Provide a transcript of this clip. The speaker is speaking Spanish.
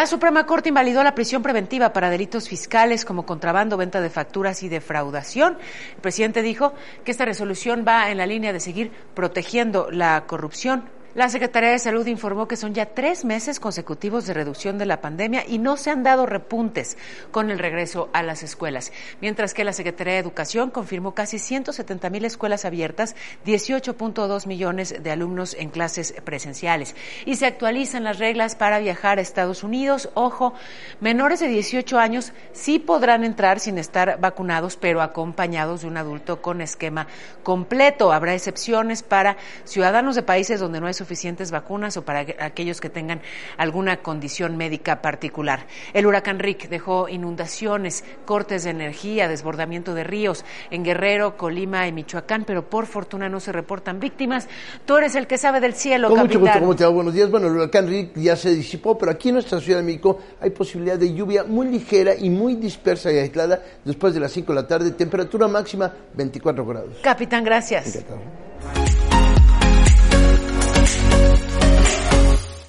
La Suprema Corte invalidó la prisión preventiva para delitos fiscales como contrabando, venta de facturas y defraudación. El presidente dijo que esta resolución va en la línea de seguir protegiendo la corrupción la Secretaría de Salud informó que son ya tres meses consecutivos de reducción de la pandemia y no se han dado repuntes con el regreso a las escuelas, mientras que la Secretaría de Educación confirmó casi 170 mil escuelas abiertas, 18.2 millones de alumnos en clases presenciales. Y se actualizan las reglas para viajar a Estados Unidos. Ojo, menores de 18 años sí podrán entrar sin estar vacunados, pero acompañados de un adulto con esquema completo. Habrá excepciones para ciudadanos de países donde no es suficientes vacunas o para aquellos que tengan alguna condición médica particular. El huracán Rick dejó inundaciones, cortes de energía, desbordamiento de ríos en Guerrero, Colima y Michoacán, pero por fortuna no se reportan víctimas. Tú eres el que sabe del cielo, Con mucho gusto, ¿cómo te va? Buenos días. Bueno, el huracán Rick ya se disipó, pero aquí en nuestra Ciudad de México hay posibilidad de lluvia muy ligera y muy dispersa y aislada después de las 5 de la tarde, temperatura máxima 24 grados. Capitán, gracias. Encantado.